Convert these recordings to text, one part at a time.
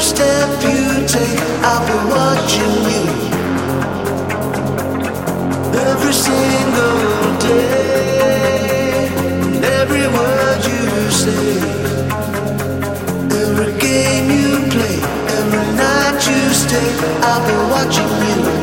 step you take, I'll be watching you every single day every word you say, every game you play, every night you stay, I'll be watching you.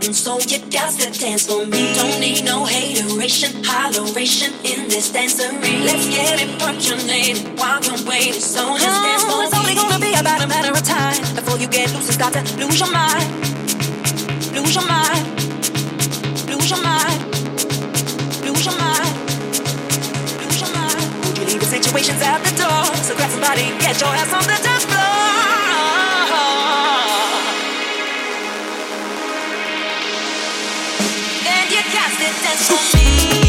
You're so you got to dance for me. Don't need no hateration, holleration in this dancery. Let's get it percolated while you're waiting, so just dance for it's only gonna be about a matter of time before you get loose and start to lose your mind. Lose your mind. Lose your mind. Lose your mind. Lose your mind. Would you leave the situations at the door? So grab somebody, get your ass on the dance floor. Dance for me.